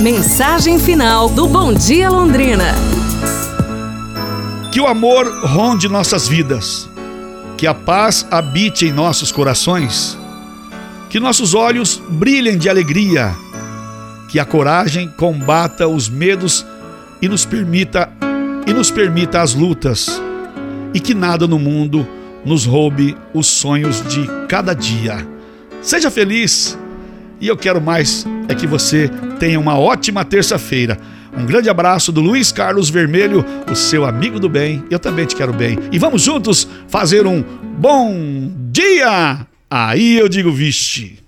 Mensagem final do Bom Dia Londrina. Que o amor ronde nossas vidas, que a paz habite em nossos corações, que nossos olhos brilhem de alegria, que a coragem combata os medos e nos permita e nos permita as lutas, e que nada no mundo nos roube os sonhos de cada dia. Seja feliz. E eu quero mais é que você tenha uma ótima terça-feira. Um grande abraço do Luiz Carlos Vermelho, o seu amigo do bem. Eu também te quero bem. E vamos juntos fazer um bom dia. Aí eu digo vixe.